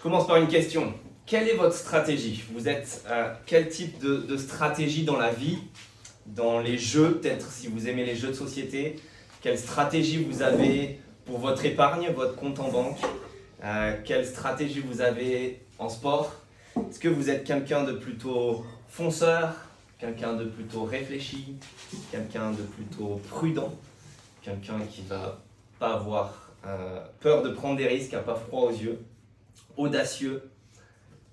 Je commence par une question. Quelle est votre stratégie? Vous êtes euh, quel type de, stratégie dans la vie, dans les jeux, peut-être si vous aimez les jeux de société? Quelle stratégie vous avez pour votre épargne, votre compte en banque? Euh, Quelle stratégie vous avez en sport? Est-ce que vous êtes quelqu'un de plutôt fonceur, quelqu'un de plutôt réfléchi, quelqu'un de plutôt prudent, quelqu'un qui va pas avoir euh, peur de prendre des risques, n'a pas froid aux yeux, audacieux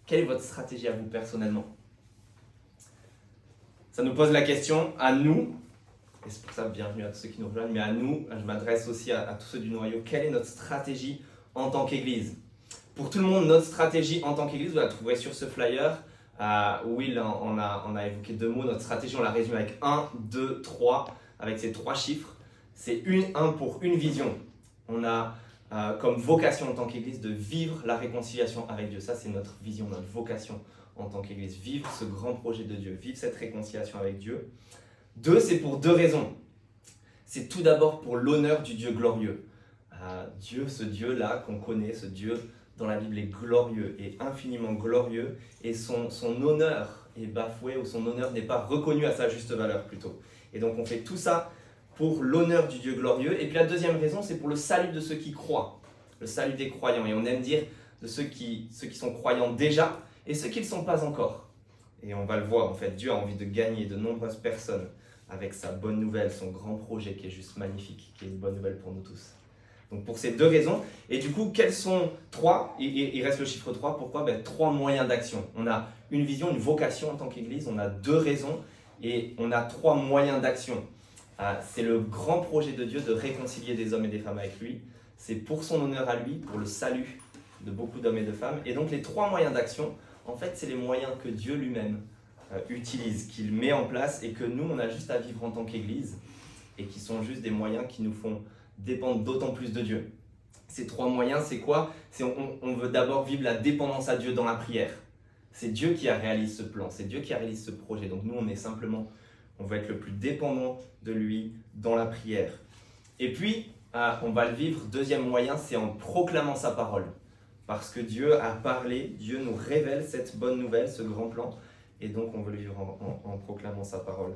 Quelle est votre stratégie à vous personnellement? Ça nous pose la question à nous, et c'est pour ça bienvenue à tous ceux qui nous rejoignent, mais à nous, je m'adresse aussi à, tous ceux du noyau, quelle est notre stratégie en tant qu'Église? Pour tout le monde, notre stratégie en tant qu'Église, vous la trouverez sur ce flyer. Euh, Will, on a, on a évoqué deux mots, notre stratégie, on la résume avec 1, 2, 3, avec ces trois chiffres. C'est un pour une vision. On a euh, comme vocation en tant qu'Église de vivre la réconciliation avec Dieu. Ça, c'est notre vision, notre vocation en tant qu'Église. Vivre ce grand projet de Dieu, vivre cette réconciliation avec Dieu. Deux, c'est pour deux raisons. C'est tout d'abord pour l'honneur du Dieu glorieux. Euh, Dieu, ce Dieu-là qu'on connaît, ce Dieu dans la Bible est glorieux et infiniment glorieux, et son honneur est bafoué ou son honneur n'est pas reconnu à sa juste valeur plutôt. Et donc on fait tout ça pour l'honneur du Dieu glorieux. Et puis la deuxième raison, c'est pour le salut de ceux qui croient, le salut des croyants. Et on aime dire de ceux qui, ceux qui sont croyants déjà et ceux qui ne sont pas encore. Et on va le voir, en fait, Dieu a envie de gagner de nombreuses personnes avec sa bonne nouvelle, son grand projet qui est juste magnifique, qui est une bonne nouvelle pour nous tous. Donc pour ces deux raisons. Et du coup, quels sont trois il, reste le chiffre 3. Pourquoi? Ben, Trois moyens d'action. On a une vision, une vocation en tant qu'Église. On a deux raisons et on a trois moyens d'action. Ah, c'est le grand projet de Dieu de réconcilier des hommes et des femmes avec lui. C'est pour son honneur à lui, pour le salut de beaucoup d'hommes et de femmes. Et donc les trois moyens d'action, en fait, c'est les moyens que Dieu lui-même euh, utilise, qu'il met en place et que nous, on a juste à vivre en tant qu'Église et qui sont juste des moyens qui nous font dépendre d'autant plus de Dieu. Ces trois moyens, c'est quoi? C'est on, on, veut d'abord vivre la dépendance à Dieu dans la prière. C'est Dieu qui a réalisé ce plan, c'est Dieu qui a réalisé ce projet. Donc nous, on est simplement, on veut être le plus dépendant de lui dans la prière. Et puis, ah, on va le vivre. Deuxième moyen, c'est en proclamant sa parole. Parce que Dieu a parlé, Dieu nous révèle cette bonne nouvelle, ce grand plan. Et donc, on veut le vivre en, proclamant sa parole.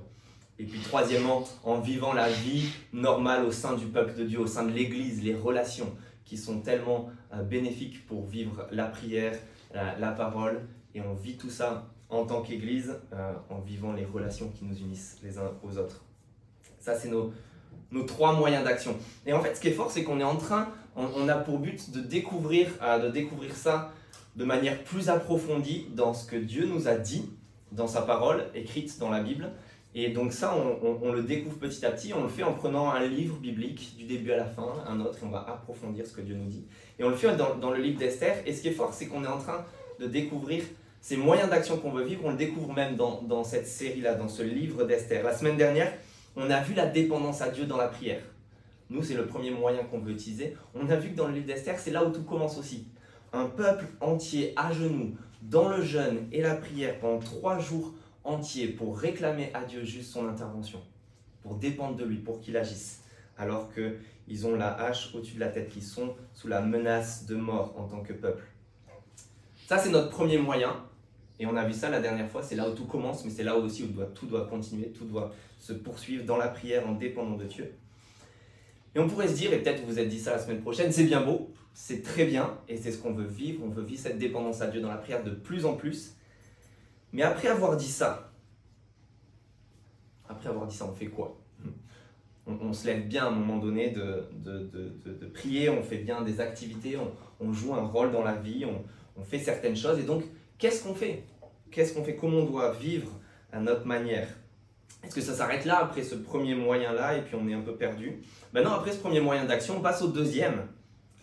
Et puis, troisièmement, en vivant la vie normale au sein du peuple de Dieu, au sein de l'Église, les relations qui sont tellement euh, bénéfiques pour vivre la prière, la, parole. Et on vit tout ça en tant qu'Église, euh, en vivant les relations qui nous unissent les uns aux autres. Ça, c'est nos, nos trois moyens d'action. Et en fait, ce qui est fort, c'est qu'on est en train, on, a pour but de découvrir, euh, de découvrir ça de manière plus approfondie dans ce que Dieu nous a dit dans sa parole écrite dans la Bible. Et donc ça, on, le découvre petit à petit, on le fait en prenant un livre biblique du début à la fin, un autre, et on va approfondir ce que Dieu nous dit. Et on le fait dans, dans le livre d'Esther, et ce qui est fort, c'est qu'on est en train de découvrir ces moyens d'action qu'on veut vivre, on le découvre même dans, dans cette série-là, dans ce livre d'Esther. La semaine dernière, on a vu la dépendance à Dieu dans la prière. Nous, c'est le premier moyen qu'on veut utiliser. On a vu que dans le livre d'Esther, c'est là où tout commence aussi. Un peuple entier à genoux, dans le jeûne et la prière pendant trois jours entiers pour réclamer à Dieu juste son intervention, pour dépendre de lui, pour qu'il agisse, alors qu'ils ont la hache au-dessus de la tête, qu'ils sont sous la menace de mort en tant que peuple. Ça, c'est notre premier moyen. Et on a vu ça la dernière fois, c'est là où tout commence, mais c'est là aussi où tout doit continuer, tout doit se poursuivre dans la prière en dépendant de Dieu. Et on pourrait se dire, et peut-être vous vous êtes dit ça la semaine prochaine, c'est bien beau, c'est très bien, et c'est ce qu'on veut vivre, on veut vivre cette dépendance à Dieu dans la prière de plus en plus. Mais après avoir dit ça, après avoir dit ça, on fait quoi? On, se lève bien à un moment donné de, de, prier, on fait bien des activités, on, joue un rôle dans la vie, on fait certaines choses, et donc qu'est-ce qu'on fait? Qu'est-ce qu'on fait? Comment on doit vivre à notre manière? Est-ce que ça s'arrête là après ce premier moyen-là et puis on est un peu perdu? Maintenant, après ce premier moyen d'action, on passe au deuxième,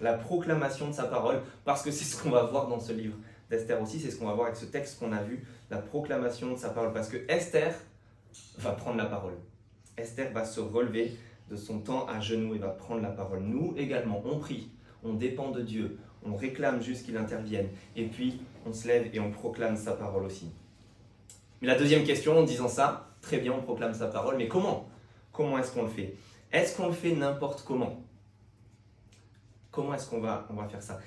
la proclamation de sa parole, parce que c'est ce qu'on va voir dans ce livre d'Esther aussi, c'est ce qu'on va voir avec ce texte qu'on a vu, la proclamation de sa parole, parce que Esther va prendre la parole. Esther va se relever de son temps à genoux et va prendre la parole. Nous également, on prie, on dépend de Dieu, on réclame juste qu'il intervienne, et puis on se lève et on proclame sa parole aussi. Mais la deuxième question, en disant ça, très bien, on proclame sa parole, mais comment? Comment est-ce qu'on le fait? Est-ce qu'on le fait n'importe comment? Comment est-ce qu'on va, on va faire ça?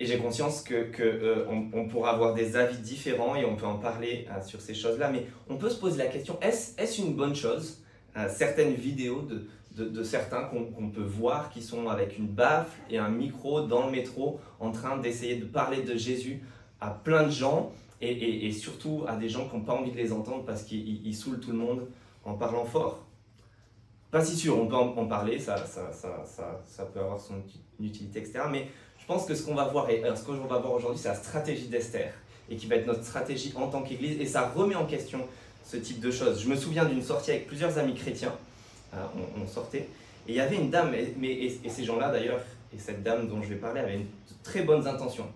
Et j'ai conscience que, que euh, pourra avoir des avis différents et on peut en parler euh, sur ces choses-là, mais on peut se poser la question est-ce est une bonne chose euh, Certaines vidéos de, de, certains qu'on peut voir qui sont avec une baffle et un micro dans le métro en train d'essayer de parler de Jésus à plein de gens et, surtout à des gens qui n'ont pas envie de les entendre parce qu'ils saoulent tout le monde en parlant fort. Pas si sûr, on peut en, parler, ça, ça, peut avoir son utilité, etc. Mais je pense que ce qu'on va voir, et ce qu'on va voir aujourd'hui, c'est la stratégie d'Esther, et qui va être notre stratégie en tant qu'Église, et ça remet en question ce type de choses. Je me souviens d'une sortie avec plusieurs amis chrétiens, euh, on, sortait, et il y avait une dame, mais, et, ces gens-là d'ailleurs, et cette dame dont je vais parler, avait une, de très bonnes intentions.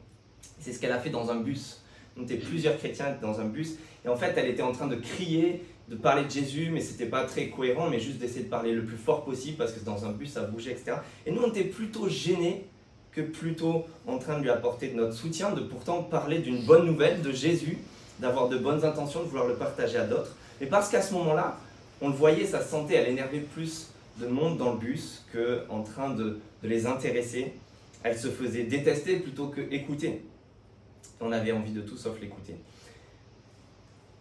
C'est ce qu'elle a fait dans un bus. On était plusieurs chrétiens dans un bus, et en fait, elle était en train de crier, de parler de Jésus, mais c'était pas très cohérent, mais juste d'essayer de parler le plus fort possible, parce que dans un bus, ça bougeait, etc. Et nous, on était plutôt gênés que plutôt en train de lui apporter notre soutien, de pourtant parler d'une bonne nouvelle de Jésus, d'avoir de bonnes intentions, de vouloir le partager à d'autres. Mais parce qu'à ce moment-là, on le voyait, se sentait, elle énervait plus de monde dans le bus qu'en train de, les intéresser. Elle se faisait détester plutôt que écouter. On avait envie de tout sauf l'écouter.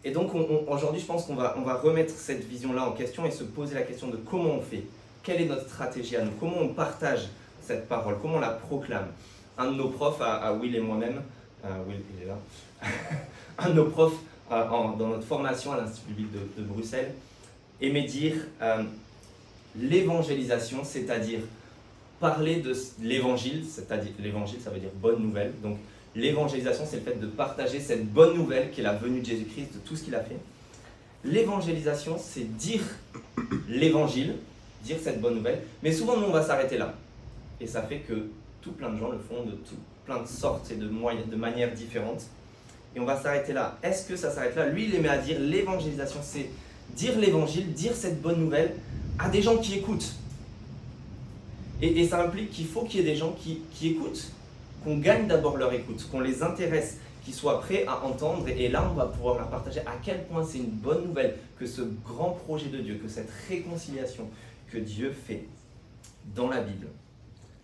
Et donc aujourd'hui, je pense qu'on va, remettre cette vision-là en question et se poser la question de comment on fait, quelle est notre stratégie à nous, comment on partage cette parole? Comment on la proclame? Un de nos profs, à, Will et moi-même, euh, Will, il est là, un de nos profs euh, dans notre formation à l'Institut biblique de, Bruxelles aimait dire euh, l'évangélisation, c'est-à-dire parler de l'évangile, c'est-à-dire l'évangile, ça veut dire bonne nouvelle. Donc l'évangélisation, c'est le fait de partager cette bonne nouvelle qui est la venue de Jésus-Christ, de tout ce qu'il a fait. L'évangélisation, c'est dire l'évangile, dire cette bonne nouvelle, mais souvent nous on va s'arrêter là. Et ça fait que tout plein de gens le font de tout, plein de sortes et de, moyens, de manières différentes. Et on va s'arrêter là. Est-ce que ça s'arrête là? Lui, il aimait à dire l'évangélisation, c'est dire l'évangile, dire cette bonne nouvelle à des gens qui écoutent. Et, ça implique qu'il faut qu'il y ait des gens qui, écoutent, qu'on gagne d'abord leur écoute, qu'on les intéresse, qu'ils soient prêts à entendre. Et là, on va pouvoir leur partager à quel point c'est une bonne nouvelle que ce grand projet de Dieu, que cette réconciliation que Dieu fait dans la Bible,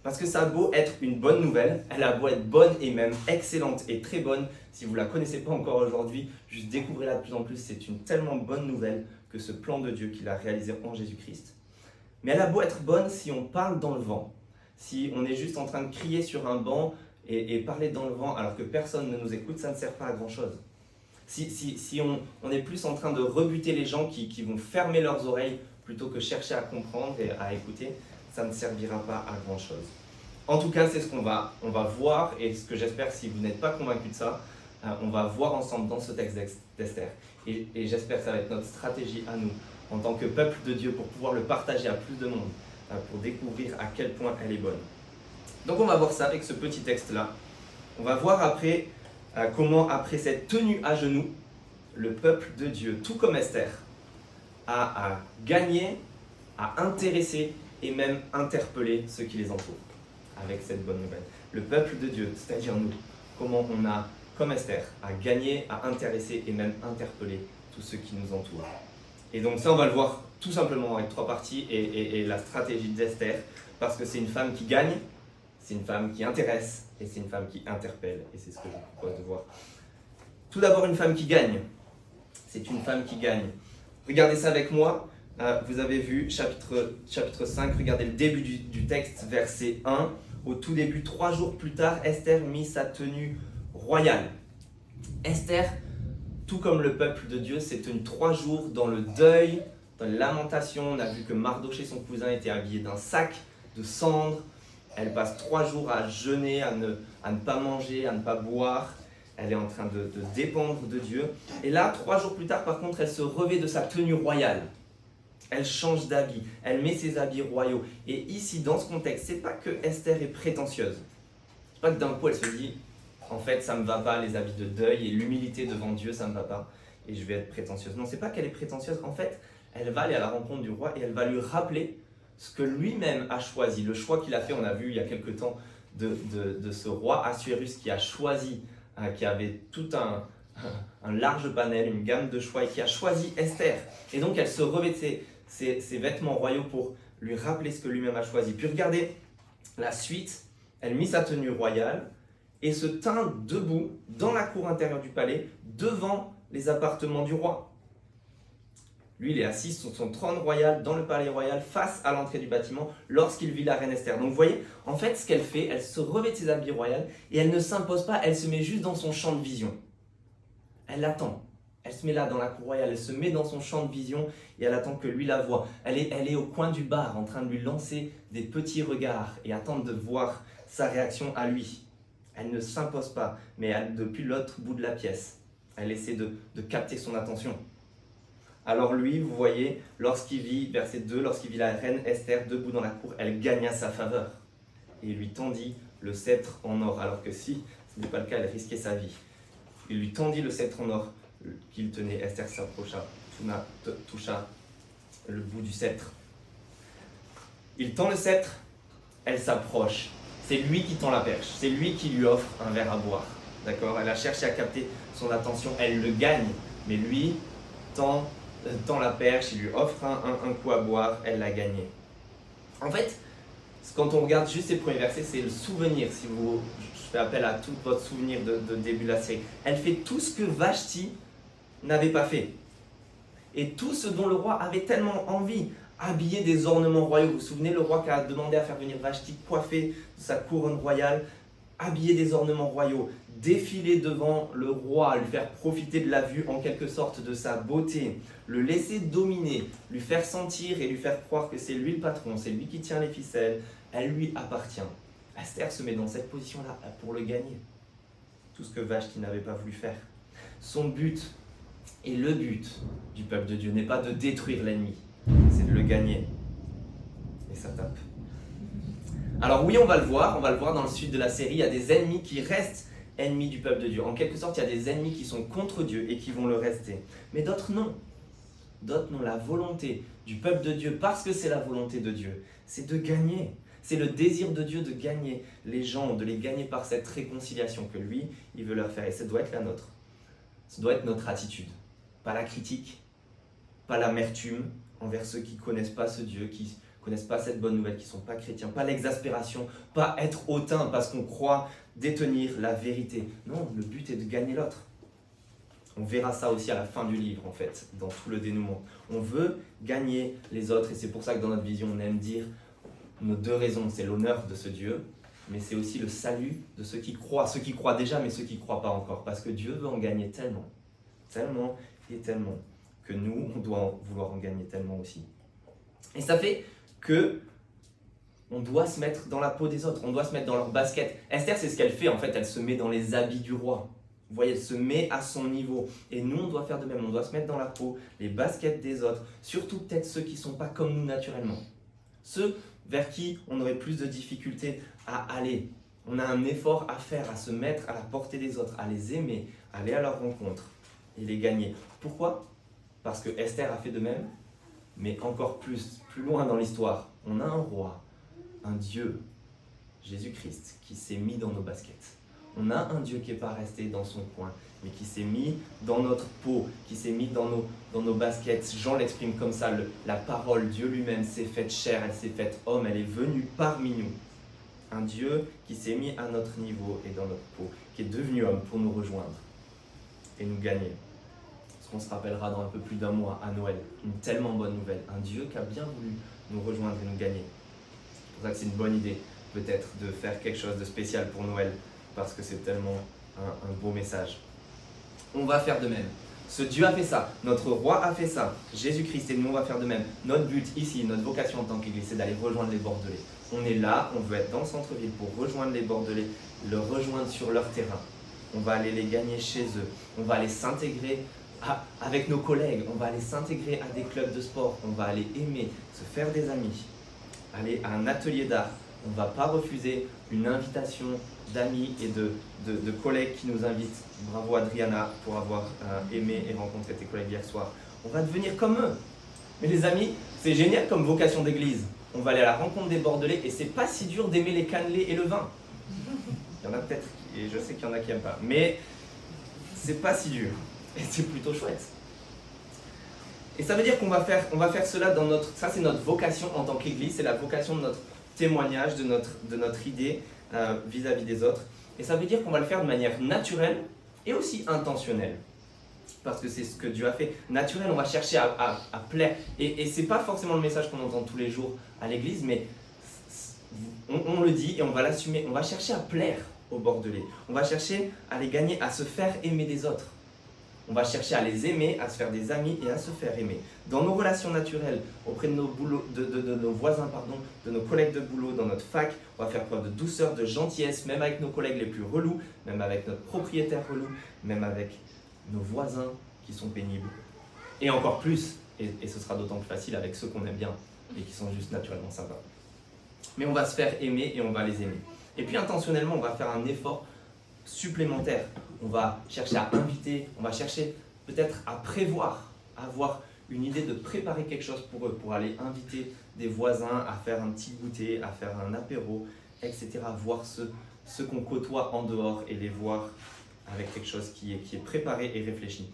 parce que ça a beau être une bonne nouvelle, elle a beau être bonne et même excellente et très bonne. Si vous ne la connaissez pas encore aujourd'hui, juste découvrez-la de plus en plus. C'est une tellement bonne nouvelle que ce plan de Dieu qu'il a réalisé en Jésus-Christ. Mais elle a beau être bonne si on parle dans le vent, si on est juste en train de crier sur un banc et, parler dans le vent alors que personne ne nous écoute, ça ne sert pas à grand-chose. Si, si, si on, on, est plus en train de rebuter les gens qui, qui vont fermer leurs oreilles plutôt que chercher à comprendre et à écouter, ça ne servira pas à grand chose. En tout cas, c'est ce qu'on va, on va voir, et ce que j'espère, si vous n'êtes pas convaincu de ça, euh, on va voir ensemble dans ce texte d'Esther. Et, j'espère que ça va être notre stratégie à nous, en tant que peuple de Dieu, pour pouvoir le partager à plus de monde, euh, pour découvrir à quel point elle est bonne. Donc on va voir ça avec ce petit texte-là. On va voir après euh, comment, après cette tenue à genoux, le peuple de Dieu, tout comme Esther, a, a gagné, a intéressé et même interpeller ceux qui les entourent avec cette bonne nouvelle. Le peuple de Dieu, c'est-à-dire nous, comment on a, comme Esther, à gagner, à intéresser et même interpeller tous ceux qui nous entourent. Et donc ça, on va le voir tout simplement avec trois parties et, la stratégie d'Esther, parce que c'est une femme qui gagne, c'est une femme qui intéresse et c'est une femme qui interpelle. Et c'est ce que je vous propose de voir. Tout d'abord, une femme qui gagne. C'est une femme qui gagne. Regardez ça avec moi. Euh, vous avez vu, chapitre, chapitre 5, regardez le début du, texte, verset 1. Au tout début, trois jours plus tard, Esther mit sa tenue royale. Esther, tout comme le peuple de Dieu, s'est tenue trois jours dans le deuil, dans la lamentation. On a vu que Mardoché, son cousin, était habillé d'un sac de cendres. Elle passe trois jours à jeûner, à ne, à ne pas manger, à ne pas boire. Elle est en train de, de dépendre de Dieu. Et là, trois jours plus tard, par contre, elle se revêt de sa tenue royale elle change d'habit, elle met ses habits royaux. Et ici, dans ce contexte, c'est pas que Esther est prétentieuse. C'est pas que d'un coup elle se dit, en fait, ça me va pas les habits de deuil et l'humilité devant Dieu, ça me va pas et je vais être prétentieuse. Non, c'est pas qu'elle est prétentieuse. En fait, elle va aller à la rencontre du roi et elle va lui rappeler ce que lui-même a choisi, le choix qu'il a fait. On a vu il y a quelque temps de, de, ce roi Assuérus qui a choisi, hein, qui avait tout un, un large panel, une gamme de choix et qui a choisi Esther. Et donc elle se revêt de ses, ses, vêtements royaux pour lui rappeler ce que lui-même a choisi. Puis regardez la suite, elle mit sa tenue royale et se tint debout dans la cour intérieure du palais, devant les appartements du roi. Lui, il est assis sur son trône royal dans le palais royal face à l'entrée du bâtiment lorsqu'il vit la reine Esther. Donc vous voyez, en fait, ce qu'elle fait, elle se revêt de ses habits royaux et elle ne s'impose pas, elle se met juste dans son champ de vision. Elle l'attend. Elle se met là dans la cour royale, elle se met dans son champ de vision et elle attend que lui la voie. Elle est, elle est au coin du bar en train de lui lancer des petits regards et attendre de voir sa réaction à lui. Elle ne s'impose pas, mais elle, depuis l'autre bout de la pièce, elle essaie de, capter son attention. Alors lui, vous voyez, lorsqu'il vit, verset 2, lorsqu'il vit la reine Esther debout dans la cour, elle gagna sa faveur et lui tendit le sceptre en or, alors que si ce n'est pas le cas, elle risquait sa vie. Il lui tendit le sceptre en or qu'il tenait. Esther s'approcha, toucha le bout du sceptre. Il tend le sceptre, elle s'approche. C'est lui qui tend la perche, c'est lui qui lui offre un verre à boire. D'accord? Elle a cherché à capter son attention, elle le gagne, mais lui tend tend la perche, il lui offre un, coup à boire, elle l'a gagné. En fait, quand on regarde juste ces premiers versets, c'est le souvenir, si vous, je fais appel à tout votre souvenir de, début de la série. Elle fait tout ce que Vashti n'avait pas fait. Et tout ce dont le roi avait tellement envie, habiller des ornements royaux. Vous vous souvenez, le roi qui a demandé à faire venir Vashti coiffée de sa couronne royale, habiller des ornements royaux, défiler devant le roi, lui faire profiter de la vue en quelque sorte de sa beauté, le laisser dominer, lui faire sentir et lui faire croire que c'est lui le patron, c'est lui qui tient les ficelles, elle lui appartient. Esther se met dans cette position-là pour le gagner. Tout ce que Vashti n'avait pas voulu faire. Son but et le but du peuple de Dieu n'est pas de détruire l'ennemi, c'est de le gagner. Et ça tape. Alors oui, on va le voir, on va le voir dans le sud de la série, il y a des ennemis qui restent ennemis du peuple de Dieu. En quelque sorte, il y a des ennemis qui sont contre Dieu et qui vont le rester. Mais d'autres non. D'autres non. La volonté du peuple de Dieu, parce que c'est la volonté de Dieu, c'est de gagner. C'est le désir de Dieu de gagner les gens, de les gagner par cette réconciliation que lui, il veut leur faire. Et ça doit être la nôtre. Ça doit être notre attitude. Pas la critique, pas l'amertume envers ceux qui ne connaissent pas ce Dieu, qui connaissent pas cette bonne nouvelle, qui ne sont pas chrétiens, pas l'exaspération, pas être hautain parce qu'on croit détenir la vérité. Non, le but est de gagner l'autre. On verra ça aussi à la fin du livre, en fait, dans tout le dénouement. On veut gagner les autres, et c'est pour ça que dans notre vision, on aime dire nos deux raisons. C'est l'honneur de ce Dieu, mais c'est aussi le salut de ceux qui croient, ceux qui croient déjà, mais ceux qui ne croient pas encore, parce que Dieu veut en gagner tellement, tellement tellement, que nous, on doit vouloir en gagner tellement aussi. Et ça fait que on doit se mettre dans la peau des autres, on doit se mettre dans leur basket. Esther, c'est ce qu'elle fait en fait, elle se met dans les habits du roi. Vous voyez, elle se met à son niveau. Et nous, on doit faire de même, on doit se mettre dans la peau, les baskets des autres, surtout peut-être ceux qui ne sont pas comme nous naturellement. Ceux vers qui on aurait plus de difficultés à aller. On a un effort à faire, à se mettre à la portée des autres, à les aimer, à aller à leur rencontre et les gagner. Pourquoi? Parce que Esther a fait de même, mais encore plus, plus loin dans l'histoire, on a un roi, un Dieu, Jésus-Christ, qui s'est mis dans nos baskets. On a un Dieu qui n'est pas resté dans son coin, mais qui s'est mis dans notre peau, qui s'est mis dans nos, dans nos baskets. Jean l'exprime comme ça, la parole, Dieu lui-même s'est faite chair, elle s'est faite homme, elle est venue parmi nous. Un Dieu qui s'est mis à notre niveau et dans notre peau, qui est devenu homme pour nous rejoindre et nous gagner qu'on se rappellera dans un peu plus d'un mois à Noël. Une tellement bonne nouvelle. Un Dieu qui a bien voulu nous rejoindre et nous gagner. C'est pour ça que c'est une bonne idée, peut-être, de faire quelque chose de spécial pour Noël, parce que c'est tellement un, beau message. On va faire de même. Ce Dieu a fait ça, notre roi a fait ça, Jésus-Christ et nous on va faire de même. Notre but ici, notre vocation en tant qu'Église, c'est d'aller rejoindre les Bordelais. On est là, on veut être dans le centre-ville pour rejoindre les Bordelais, le rejoindre sur leur terrain. On va aller les gagner chez eux, on va aller s'intégrer avec nos collègues, on va aller s'intégrer à des clubs de sport, on va aller aimer, se faire des amis, aller à un atelier d'art. On ne va pas refuser une invitation d'amis et de, de, collègues qui nous invitent. Bravo Adriana pour avoir euh, aimé et rencontré tes collègues hier soir. On va devenir comme eux. Mais les amis, c'est génial comme vocation d'église. On va aller à la rencontre des Bordelais et c'est pas si dur d'aimer les cannelés et le vin. Il y en a peut-être, et je sais qu'il y en a qui n'aiment pas. Mais c'est pas si dur. Et c'est plutôt chouette. Et ça veut dire qu'on va faire, on va faire cela dans notre... Ça, c'est notre vocation en tant qu'Église, c'est la vocation de notre témoignage, de notre, de notre idée euh, vis-à-vis des autres. Et ça veut dire qu'on va le faire de manière naturelle et aussi intentionnelle. Parce que c'est ce que Dieu a fait. Naturel, on va chercher à, plaire. Et, et ce n'est pas forcément le message qu'on entend tous les jours à l'église, mais on, le dit et on va l'assumer. On va chercher à plaire aux Bordelais. On va chercher à les gagner, à se faire aimer des autres. On va chercher à les aimer, à se faire des amis et à se faire aimer. Dans nos relations naturelles, auprès de nos, de, nos voisins, pardon, de nos collègues de boulot, dans notre fac, on va faire preuve de douceur, de gentillesse, même avec nos collègues les plus relous, même avec notre propriétaire relou, même avec nos voisins qui sont pénibles. Et encore plus, et ce sera d'autant plus facile avec ceux qu'on aime bien et qui sont juste naturellement sympas. Mais on va se faire aimer et on va les aimer. Et puis intentionnellement, on va faire un effort supplémentaire. On va chercher à inviter, on va chercher peut-être à prévoir, avoir une idée de préparer quelque chose pour eux, pour aller inviter des voisins à faire un petit goûter, à faire un apéro, etc. Voir ceux, qu'on côtoie en dehors et les voir avec quelque chose qui est, préparé et réfléchi.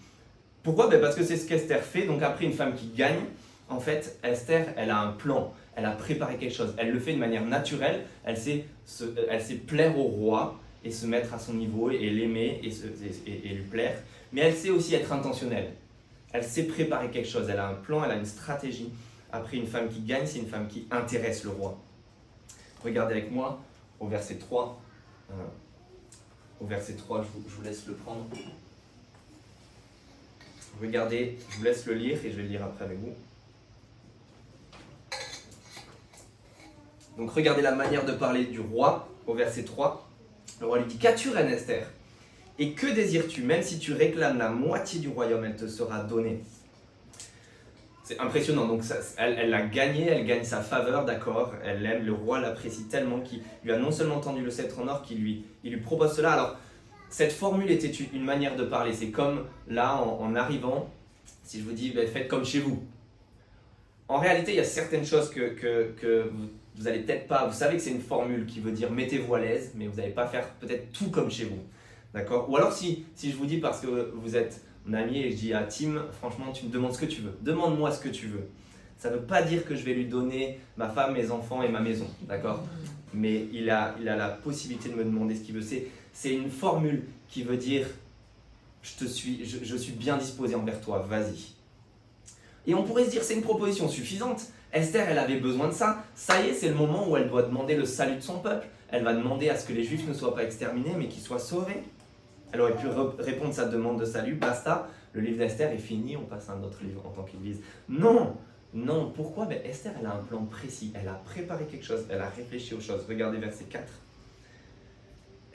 Pourquoi? Ben Parce que c'est ce qu'Esther fait. Donc après, une femme qui gagne, en fait, Esther, elle a un plan elle a préparé quelque chose. Elle le fait de manière naturelle. Elle sait plaire au roi et se mettre à son niveau et, l'aimer et, lui plaire. Mais elle sait aussi être intentionnelle. Elle sait préparer quelque chose. Elle a un plan, elle a une stratégie. Après, une femme qui gagne, c'est une femme qui intéresse le roi. Regardez avec moi au verset 3. Euh, au verset 3, je vous, je vous laisse le prendre. Regardez, je vous laisse le lire et je vais le lire après avec vous. Donc regardez la manière de parler du roi au verset 3. Le roi lui dit Qu'as-tu, reine Esther? Et que désires-tu Même si tu réclames la moitié du royaume, elle te sera donnée. C'est impressionnant. Donc elle, elle, a gagné, elle gagne sa faveur, d'accord Elle l'aime, le roi l'apprécie tellement qu'il lui a non seulement tendu le sceptre en or, qu'il lui, il lui propose cela. Alors, cette formule était une manière de parler. C'est comme là, en, arrivant, si je vous dis ben, faites comme chez vous. En réalité, il y a certaines choses que, que, que vous n'allez peut-être pas, vous savez que c'est une formule qui veut dire mettez-vous à l'aise, mais vous n'allez pas faire peut-être tout comme chez vous. D'accord? Ou alors si, si je vous dis parce que vous êtes mon ami et je dis à Tim, franchement, tu me demandes ce que tu veux. Demande-moi ce que tu veux. Ça ne veut pas dire que je vais lui donner ma femme, mes enfants et ma maison. D'accord? Mais il a, il a la possibilité de me demander ce qu'il veut. C'est, une formule qui veut dire je, te suis, je suis bien disposé envers toi, vas-y. Et on pourrait se dire c'est une proposition suffisante. Esther, elle avait besoin de ça. Ça y est, c'est le moment où elle doit demander le salut de son peuple. Elle va demander à ce que les Juifs ne soient pas exterminés, mais qu'ils soient sauvés. Elle aurait pu répondre sa demande de salut, basta, le livre d'Esther est fini, on passe à un autre livre en tant qu'Église. Non, non, pourquoi? Ben, Esther, elle a un plan précis, elle a préparé quelque chose, elle a réfléchi aux choses. Regardez verset 4.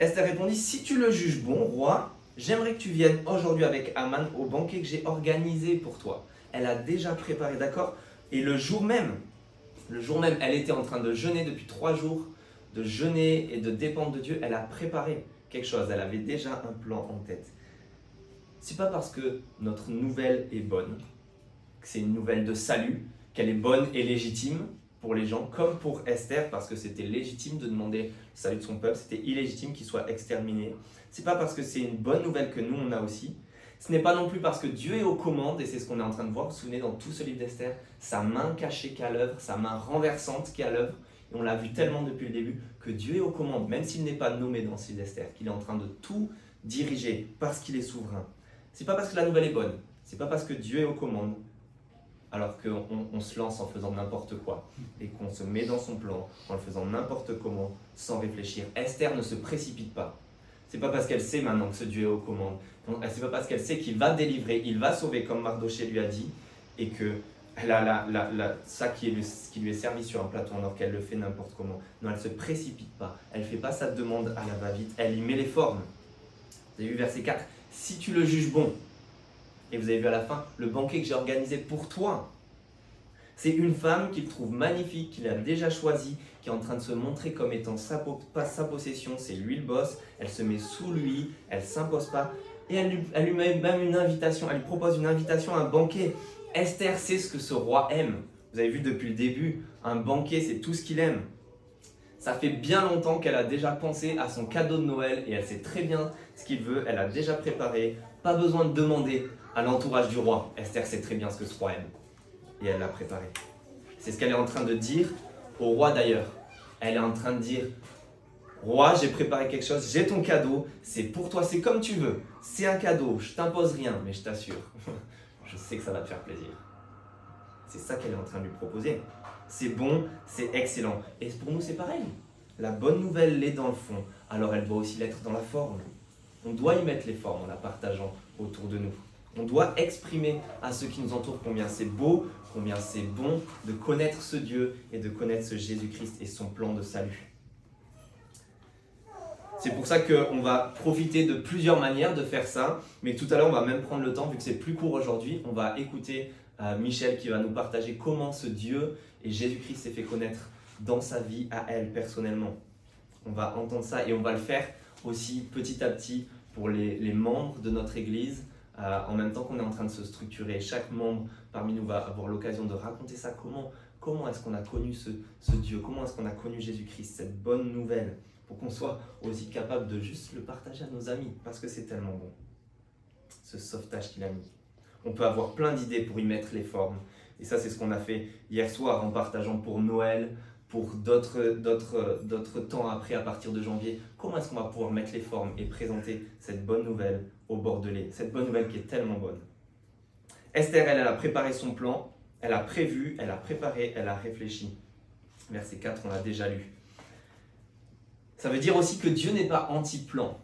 Esther répondit, si tu le juges bon, roi, j'aimerais que tu viennes aujourd'hui avec Aman au banquet que j'ai organisé pour toi. Elle a déjà préparé, d'accord? Et le jour même, le jour même, elle était en train de jeûner depuis trois jours, de jeûner et de dépendre de Dieu. Elle a préparé quelque chose. Elle avait déjà un plan en tête. C'est pas parce que notre nouvelle est bonne, que c'est une nouvelle de salut, qu'elle est bonne et légitime pour les gens, comme pour Esther, parce que c'était légitime de demander le salut de son peuple, c'était illégitime qu'il soit exterminé. C'est pas parce que c'est une bonne nouvelle que nous on a aussi, ce n'est pas non plus parce que Dieu est aux commandes, et c'est ce qu'on est en train de voir, vous vous souvenez dans tout ce livre d'Esther, sa main cachée qui à l'œuvre, sa main renversante qui à l'œuvre, et on l'a vu tellement depuis le début, que Dieu est aux commandes, même s'il n'est pas nommé dans ce livre d'Esther, qu'il est en train de tout diriger parce qu'il est souverain. C'est pas parce que la nouvelle est bonne, c'est pas parce que Dieu est aux commandes, alors qu'on on se lance en faisant n'importe quoi, et qu'on se met dans son plan en le faisant n'importe comment, sans réfléchir. Esther ne se précipite pas. C'est pas parce qu'elle sait maintenant que ce Dieu est aux commandes. C'est pas parce qu'elle sait qu'il va délivrer, il va sauver, comme Mardoché lui a dit, et que a la, la, la, ça qui, est qui lui est servi sur un plateau en or, qu'elle le fait n'importe comment. Non, elle se précipite pas. Elle fait pas sa demande à la va-vite. Elle y met les formes. Vous avez vu verset 4. Si tu le juges bon, et vous avez vu à la fin, le banquet que j'ai organisé pour toi, c'est une femme qu'il trouve magnifique, qu'il a déjà choisie, qui est en train de se montrer comme étant sa, pas sa possession, c'est lui le boss, elle se met sous lui, elle s'impose pas, et elle lui, elle lui met même une invitation, elle lui propose une invitation à un banquet. Esther sait ce que ce roi aime. Vous avez vu depuis le début, un banquet, c'est tout ce qu'il aime. Ça fait bien longtemps qu'elle a déjà pensé à son cadeau de Noël et elle sait très bien ce qu'il veut, elle a déjà préparé, pas besoin de demander à l'entourage du roi. Esther sait très bien ce que ce roi aime et elle l'a préparé. C'est ce qu'elle est en train de dire au roi d'ailleurs. Elle est en train de dire Roi, j'ai préparé quelque chose, j'ai ton cadeau, c'est pour toi, c'est comme tu veux. C'est un cadeau, je t'impose rien, mais je t'assure, je sais que ça va te faire plaisir. C'est ça qu'elle est en train de lui proposer. C'est bon, c'est excellent. Et pour nous, c'est pareil. La bonne nouvelle l'est dans le fond, alors elle doit aussi l'être dans la forme. On doit y mettre les formes en la partageant autour de nous. On doit exprimer à ceux qui nous entourent combien c'est beau, combien c'est bon de connaître ce Dieu et de connaître ce Jésus-Christ et son plan de salut. C'est pour ça qu'on va profiter de plusieurs manières de faire ça, mais tout à l'heure on va même prendre le temps, vu que c'est plus court aujourd'hui, on va écouter euh, Michel qui va nous partager comment ce Dieu et Jésus-Christ s'est fait connaître dans sa vie à elle personnellement. On va entendre ça et on va le faire aussi petit à petit pour les, membres de notre Église, en même temps qu'on est en train de se structurer. Chaque membre parmi nous va avoir l'occasion de raconter ça, comment, comment est-ce qu'on a connu ce, ce Dieu, comment est-ce qu'on a connu Jésus-Christ, cette bonne nouvelle pour qu'on soit aussi capable de juste le partager à nos amis, parce que c'est tellement bon, ce sauvetage qu'il a mis. On peut avoir plein d'idées pour y mettre les formes, et ça c'est ce qu'on a fait hier soir en partageant pour Noël, pour d'autres temps après, à partir de janvier, comment est-ce qu'on va pouvoir mettre les formes et présenter cette bonne nouvelle au Bordelais, cette bonne nouvelle qui est tellement bonne. Esther, elle, elle a préparé son plan, elle a prévu, elle a préparé, elle a réfléchi. Verset 4, on l'a déjà lu. Ça veut dire aussi que Dieu n'est pas anti-plan,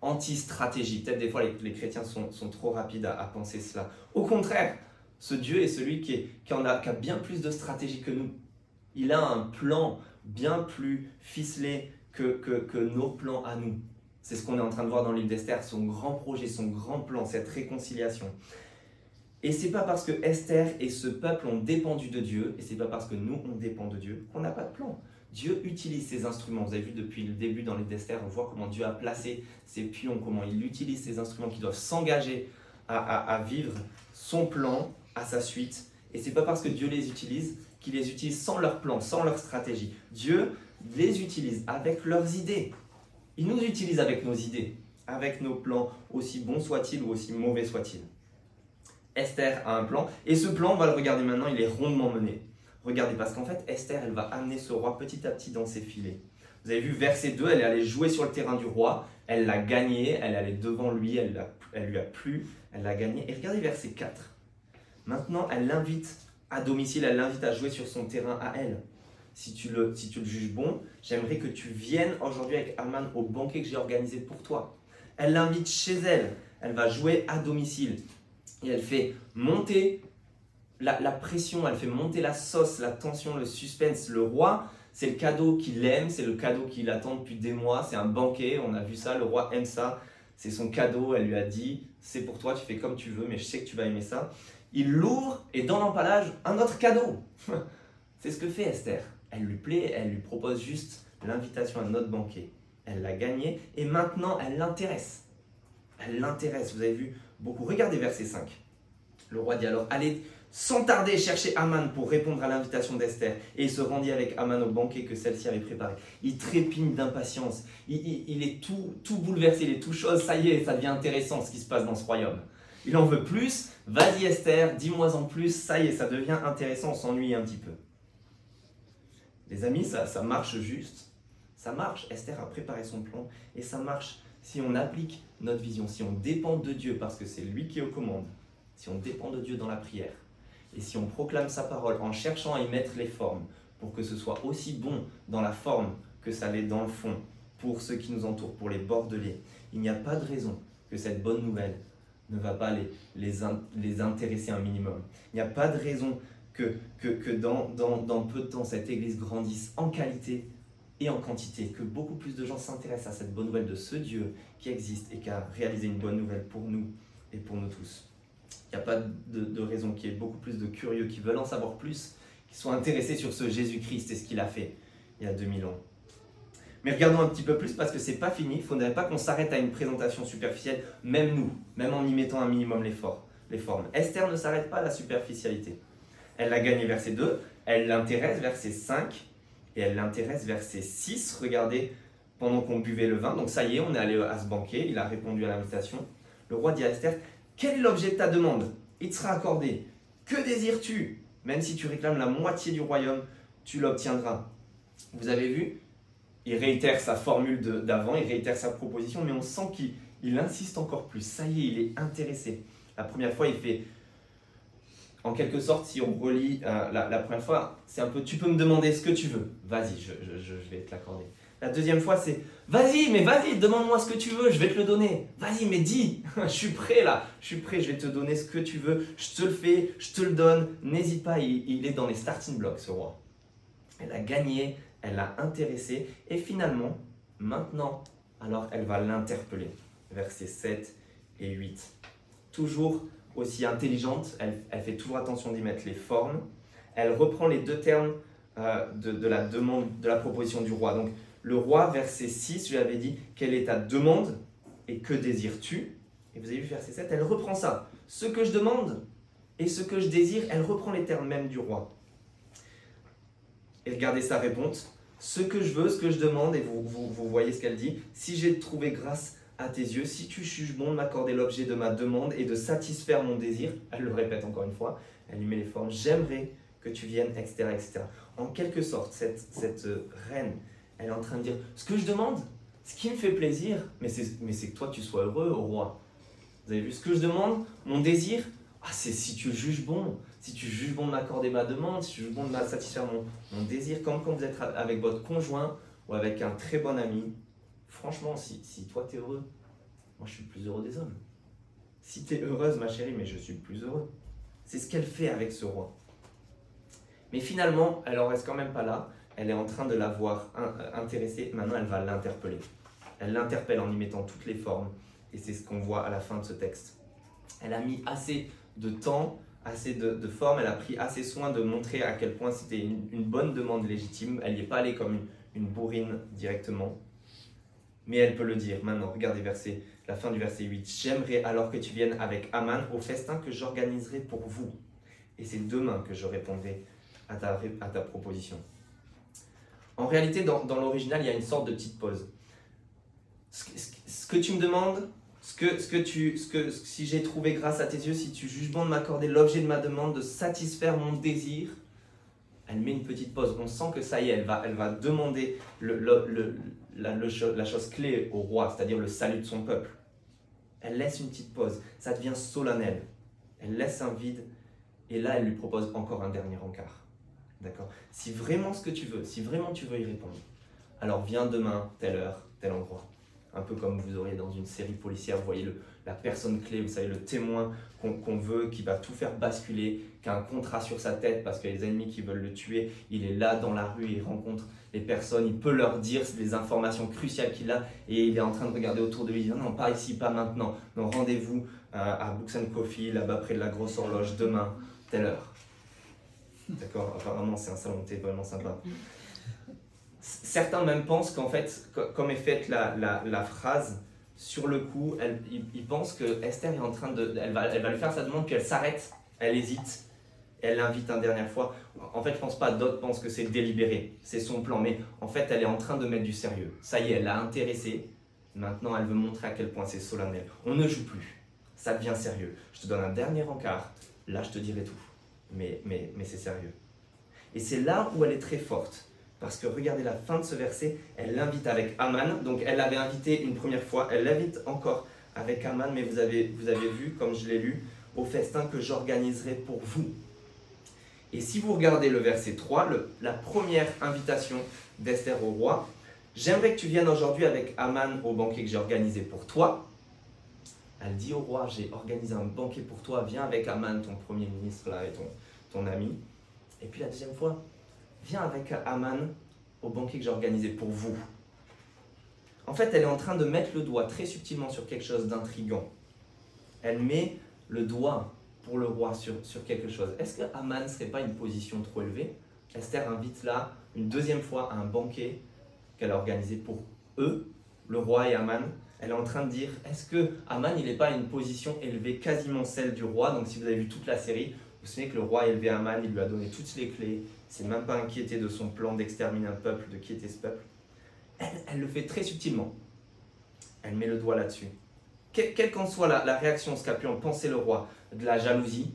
anti-stratégie. Peut-être des fois les, chrétiens sont, trop rapides à, penser cela. Au contraire, ce Dieu est celui qui, a, bien plus de stratégie que nous. Il a un plan bien plus ficelé que, que nos plans à nous. C'est ce qu'on est en train de voir dans l'île d'Esther, son grand projet, son grand plan, cette réconciliation. Et c'est pas parce que Esther et ce peuple ont dépendu de Dieu, et c'est pas parce que nous on dépend de Dieu, qu'on n'a pas de plan. Dieu utilise ces instruments. Vous avez vu depuis le début dans les d'Esther, on voit comment Dieu a placé ses pions, comment il utilise ces instruments qui doivent s'engager à, vivre son plan à sa suite. Et c'est pas parce que Dieu les utilise qu'il les utilise sans leur plan, sans leur stratégie. Dieu les utilise avec leurs idées. Il nous utilise avec nos idées, avec nos plans, aussi bons soient-ils ou aussi mauvais soient-ils. Esther a un plan, et ce plan, on va le regarder maintenant, il est rondement mené. Regardez, parce qu'en fait, Esther, elle va amener ce roi petit à petit dans ses filets. Vous avez vu, verset 2, elle est allée jouer sur le terrain du roi, elle l'a gagné, elle allait devant lui, elle, elle lui a plu, elle l'a gagné. Et regardez verset 4. Maintenant, elle l'invite à domicile, elle l'invite à jouer sur son terrain à elle. Si tu le, si tu le juges bon, j'aimerais que tu viennes aujourd'hui avec Aman au banquet que j'ai organisé pour toi. Elle l'invite chez elle, elle va jouer à domicile. Et elle fait monter la, pression, elle fait monter la sauce, la tension, le suspense. Le roi, c'est le cadeau qu'il aime, c'est le cadeau qu'il attend depuis des mois, c'est un banquet, on a vu ça, le roi aime ça, c'est son cadeau, elle lui a dit, c'est pour toi, tu fais comme tu veux, mais je sais que tu vas aimer ça. Il l'ouvre et dans l'emballage, un autre cadeau. c'est ce que fait Esther. Elle lui plaît, elle lui propose juste l'invitation à notre banquet. Elle l'a gagné et maintenant elle l'intéresse. Elle l'intéresse, vous avez vu beaucoup. Regardez verset 5. Le roi dit alors, allez, sans tarder chercher Aman pour répondre à l'invitation d'Esther et il se rendit avec Aman au banquet que celle-ci avait préparé. Il trépigne d'impatience, il, est tout, tout bouleversé, il est tout chose, ça y est, ça devient intéressant ce qui se passe dans ce royaume. Il en veut plus, vas-y Esther, dis-moi en plus, ça y est, ça devient intéressant, on s'ennuie un petit peu. Les amis, ça, ça marche juste, ça marche, Esther a préparé son plan et ça marche. Si on applique notre vision, si on dépend de Dieu parce que c'est lui qui est aux commandes, si on dépend de Dieu dans la prière et si on proclame sa parole en cherchant à y mettre les formes, pour que ce soit aussi bon dans la forme que ça l'est dans le fond, pour ceux qui nous entourent, pour les bordelais, il n'y a pas de raison que cette bonne nouvelle ne va pas les, les, intéresser un minimum. Il n'y a pas de raison que, que, dans, dans, peu de temps, cette Église grandisse en qualité et en quantité, que beaucoup plus de gens s'intéressent à cette bonne nouvelle de ce Dieu qui existe et qui a réalisé une bonne nouvelle pour nous et pour nous tous. Il n'y a pas de, raison qu'il y ait beaucoup plus de curieux qui veulent en savoir plus, qui sont intéressés sur ce Jésus-Christ et ce qu'il a fait il y a 2000 ans. Mais regardons un petit peu plus parce que c'est pas fini. Il ne faudrait pas qu'on s'arrête à une présentation superficielle, même nous, même en y mettant un minimum les, les formes. Esther ne s'arrête pas à la superficialité. Elle l'a gagné verset 2, elle l'intéresse verset 5 et elle l'intéresse verset 6. Regardez, pendant qu'on buvait le vin, donc ça y est, on est allé à ce banquet, il a répondu à l'invitation. Le roi dit à Esther quel est l'objet de ta demande? Il te sera accordé. Que désires-tu? Même si tu réclames la moitié du royaume, tu l'obtiendras. Vous avez vu il réitère sa formule d'avant, il réitère sa proposition, mais on sent qu'il insiste encore plus. Ça y est, il est intéressé. La première fois, il fait en quelque sorte, si on relit euh, la, première fois, c'est un peu tu peux me demander ce que tu veux. Vas-y, je, vais te l'accorder. La deuxième fois, c'est vas-y, mais vas-y, demande-moi ce que tu veux, je vais te le donner. Vas-y, mais dis, je suis prêt là, je suis prêt, je vais te donner ce que tu veux, je te le fais, je te le donne. N'hésite pas, il, il, est dans les starting blocks, ce roi. Elle a gagné, elle l'a intéressé, et finalement, maintenant, alors elle va l'interpeller. Versets 7 et 8. Toujours aussi intelligente, elle, fait toujours attention d'y mettre les formes. Elle reprend les deux termes euh, de, la demande, de la proposition du roi. Donc, le roi, verset 6, je lui avais dit Quelle est ta demande et que désires-tu? Et vous avez vu, verset 7, elle reprend ça. Ce que je demande et ce que je désire, elle reprend les termes même du roi. Et regardez sa réponse Ce que je veux, ce que je demande, et vous, vous, vous voyez ce qu'elle dit Si j'ai trouvé grâce à tes yeux, si tu juges bon de m'accorder l'objet de ma demande et de satisfaire mon désir, elle le répète encore une fois, elle lui met les formes, j'aimerais que tu viennes, etc. etc. En quelque sorte, cette, cette euh, reine, elle est en train de dire, ce que je demande, ce qui me fait plaisir, mais c'est que toi tu sois heureux au roi. Vous avez vu ce que je demande Mon désir, ah, c'est si tu juges bon, si tu juges bon de m'accorder ma demande, si tu juges bon de satisfaire mon, mon désir, comme quand vous êtes avec votre conjoint ou avec un très bon ami, franchement, si, si toi tu es heureux, moi je suis plus heureux des hommes. Si tu es heureuse, ma chérie, mais je suis plus heureux. C'est ce qu'elle fait avec ce roi. Mais finalement, elle en reste quand même pas là. Elle est en train de l'avoir euh, intéressée. Maintenant, elle va l'interpeller. Elle l'interpelle en y mettant toutes les formes. Et c'est ce qu'on voit à la fin de ce texte. Elle a mis assez de temps, assez de, formes. Elle a pris assez soin de montrer à quel point c'était une, bonne demande légitime. Elle n'y est pas allée comme une bourrine directement mais elle peut le dire maintenant. Regardez verset, la fin du verset 8. J'aimerais alors que tu viennes avec Aman au festin que j'organiserai pour vous. Et c'est demain que je répondrai à ta, à ta proposition. En réalité, dans, dans l'original, il y a une sorte de petite pause. Ce, ce, que tu me demandes, ce que, ce que tu, ce que, si j'ai trouvé grâce à tes yeux, si tu juges bon de m'accorder l'objet de ma demande, de satisfaire mon désir, elle met une petite pause. On sent que ça y est, elle va, elle va demander le, le, la, la, chose clé au roi, c'est-à-dire le salut de son peuple. Elle laisse une petite pause. Ça devient solennel. Elle laisse un vide. Et là, elle lui propose encore un dernier encart. D'accord? Si vraiment ce que tu veux, si vraiment tu veux y répondre, alors viens demain, telle heure, tel endroit un peu comme vous auriez dans une série policière, voyez le, la personne clé, vous savez, le témoin qu'on veut, qui va tout faire basculer, qui a un contrat sur sa tête parce qu'il y a des ennemis qui veulent le tuer, il est là dans la rue, il rencontre les personnes, il peut leur dire les informations cruciales qu'il a et il est en train de regarder autour de lui, non, non, pas ici, pas maintenant, non, rendez-vous euh, à Books and Coffee, là-bas près de la grosse horloge, demain, telle heure. D'accord? Apparemment, c'est un salon de thé vraiment sympa. Certains même pensent qu'en fait, comme est faite la, la, phrase, sur le coup, elle, ils, pensent que Esther est en train de. Elle va, elle va lui faire sa demande, puis elle s'arrête, elle hésite, elle l'invite une dernière fois. En fait, je pense pas, d'autres pensent que c'est délibéré, c'est son plan, mais en fait, elle est en train de mettre du sérieux. Ça y est, elle l'a intéressé, maintenant elle veut montrer à quel point c'est solennel. On ne joue plus, ça devient sérieux. Je te donne un dernier encart, là je te dirai tout, mais, mais, mais c'est sérieux. Et c'est là où elle est très forte parce que regardez la fin de ce verset, elle l'invite avec Aman. Donc elle l'avait invité une première fois, elle l'invite encore avec Aman, mais vous avez, vous avez vu, comme je l'ai lu, au festin que j'organiserai pour vous. Et si vous regardez le verset 3, la première invitation d'Esther au roi, j'aimerais que tu viennes aujourd'hui avec Aman au banquet que j'ai organisé pour toi. Elle dit au roi, j'ai organisé un banquet pour toi, viens avec Aman, ton premier ministre là, et ton, ton ami. Et puis la deuxième fois, viens avec Aman au banquet que j'ai organisé pour vous. En fait, elle est en train de mettre le doigt très subtilement sur quelque chose d'intrigant. Elle met le doigt pour le roi sur, sur quelque chose. Est-ce que Aman ne serait pas une position trop élevée? Esther invite là une deuxième fois à un banquet qu'elle a organisé pour eux, le roi et Aman. Elle est en train de dire, est-ce que Aman, il n'est pas à une position élevée, quasiment celle du roi? Donc si vous avez vu toute la série, vous savez que le roi a élevé Aman, il lui a donné toutes les clés, c'est même pas inquiété de son plan d'exterminer un peuple, de quitter ce peuple. Elle, le fait très subtilement. Elle met le doigt là-dessus. quelle qu'en soit la, réaction, ce qu'a pu en penser le roi, de la jalousie,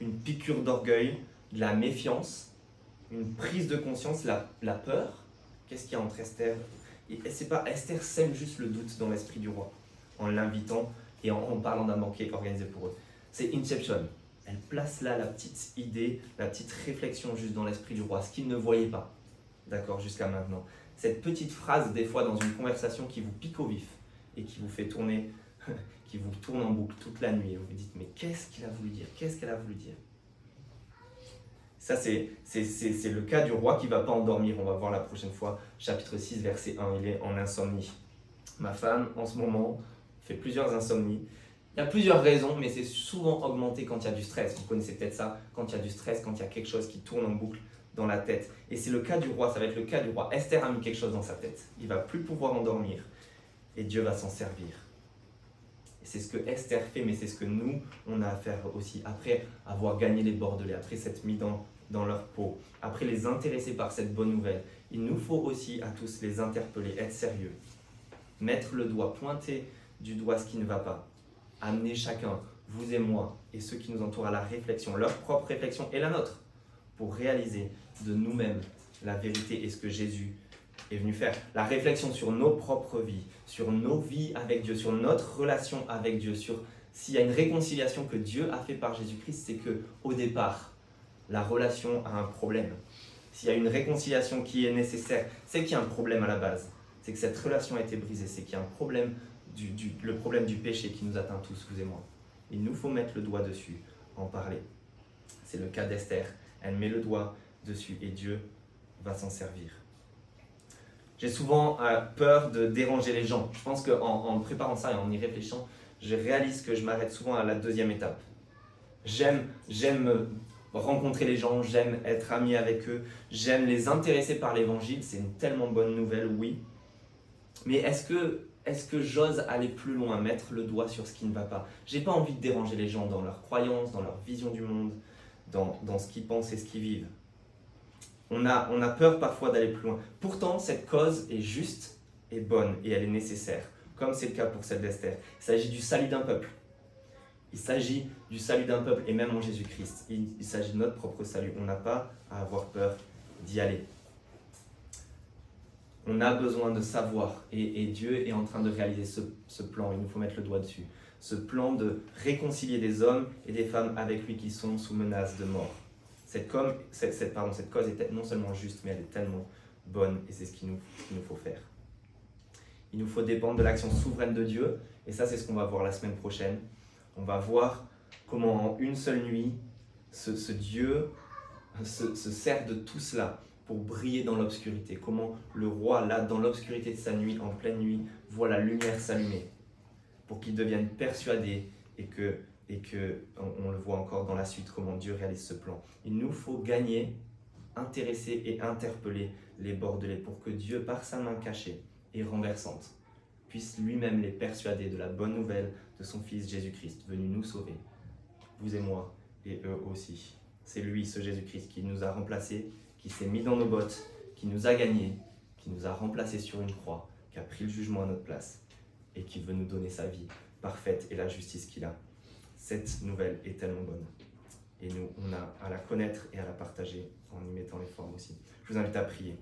une piqûre d'orgueil, de la méfiance, une prise de conscience, la, peur, qu'est-ce qu'il y a entre Esther Et pas Esther sème juste le doute dans l'esprit du roi en l'invitant et en parlant d'un banquet organisé pour eux. C'est Inception. Elle place là la petite idée, la petite réflexion juste dans l'esprit du roi, ce qu'il ne voyait pas, d'accord, jusqu'à maintenant. Cette petite phrase, des fois, dans une conversation qui vous pique au vif et qui vous fait tourner, qui vous tourne en boucle toute la nuit. Et vous vous dites, mais qu'est-ce qu'il a voulu dire? Qu'est-ce qu'elle a voulu dire? Ça, c'est le cas du roi qui ne va pas endormir. On va voir la prochaine fois, chapitre 6, verset 1. Il est en insomnie. Ma femme, en ce moment, fait plusieurs insomnies. Il y a plusieurs raisons, mais c'est souvent augmenté quand il y a du stress. Vous connaissez peut-être ça, quand il y a du stress, quand il y a quelque chose qui tourne en boucle dans la tête. Et c'est le cas du roi, ça va être le cas du roi. Esther a mis quelque chose dans sa tête. Il va plus pouvoir endormir. Et Dieu va s'en servir. C'est ce que Esther fait, mais c'est ce que nous, on a à faire aussi. Après avoir gagné les Bordelais, après s'être mis dans leur peau, après les intéresser par cette bonne nouvelle, il nous faut aussi à tous les interpeller, être sérieux, mettre le doigt, pointer du doigt ce qui ne va pas, amener chacun, vous et moi, et ceux qui nous entourent à la réflexion, leur propre réflexion et la nôtre, pour réaliser de nous-mêmes la vérité et ce que Jésus est venu faire. La réflexion sur nos propres vies, sur nos vies avec Dieu, sur notre relation avec Dieu, sur s'il y a une réconciliation que Dieu a fait par Jésus-Christ, c'est que au départ, la relation a un problème. S'il y a une réconciliation qui est nécessaire, c'est qu'il y a un problème à la base. C'est que cette relation a été brisée, c'est qu'il y a un problème le problème du péché qui nous atteint tous, vous et moi. Il nous faut mettre le doigt dessus, en parler. C'est le cas d'Esther. Elle met le doigt dessus et Dieu va s'en servir. J'ai souvent euh, peur de déranger les gens. Je pense qu'en en préparant ça et en y réfléchissant, je réalise que je m'arrête souvent à la deuxième étape. J'aime, j'aime rencontrer les gens, j'aime être ami avec eux, j'aime les intéresser par l'évangile. C'est une tellement bonne nouvelle, oui. Mais est-ce que est-ce que j'ose aller plus loin, mettre le doigt sur ce qui ne va pas? J'ai pas envie de déranger les gens dans leurs croyances, dans leur vision du monde, dans, dans ce qu'ils pensent et ce qu'ils vivent. On a, on a peur parfois d'aller plus loin. Pourtant, cette cause est juste et bonne et elle est nécessaire, comme c'est le cas pour celle d'Esther. Il s'agit du salut d'un peuple. Il s'agit du salut d'un peuple et même en Jésus-Christ. Il, il s'agit de notre propre salut. On n'a pas à avoir peur d'y aller on a besoin de savoir. Et, Dieu est en train de réaliser ce, plan. Il nous faut mettre le doigt dessus. Ce plan de réconcilier des hommes et des femmes avec lui qui sont sous menace de mort. Cette, cause est non seulement juste, mais elle est tellement bonne. Et c'est ce qu'il nous faut faire. Il nous faut dépendre de l'action souveraine de Dieu. Et ça, c'est ce qu'on va voir la semaine prochaine. On va voir comment en une seule nuit, ce, Dieu se sert de tout cela pour briller dans l'obscurité. Comment le roi, là, dans l'obscurité de sa nuit, en pleine nuit, voit la lumière s'allumer. Pour qu'il devienne persuadé et que, et que on, le voit encore dans la suite, comment Dieu réalise ce plan. Il nous faut gagner, intéresser et interpeller les bordelais pour que Dieu, par sa main cachée et renversante, puisse lui-même les persuader de la bonne nouvelle de son Fils Jésus-Christ, venu nous sauver, vous et moi, et eux aussi. C'est lui, ce Jésus-Christ, qui nous a remplacés qui s'est mis dans nos bottes, qui nous a gagnés, qui nous a remplacés sur une croix, qui a pris le jugement à notre place et qui veut nous donner sa vie parfaite et la justice qu'il a. Cette nouvelle est tellement bonne. Et nous, on a à la connaître et à la partager en y mettant les formes aussi. Je vous invite à prier.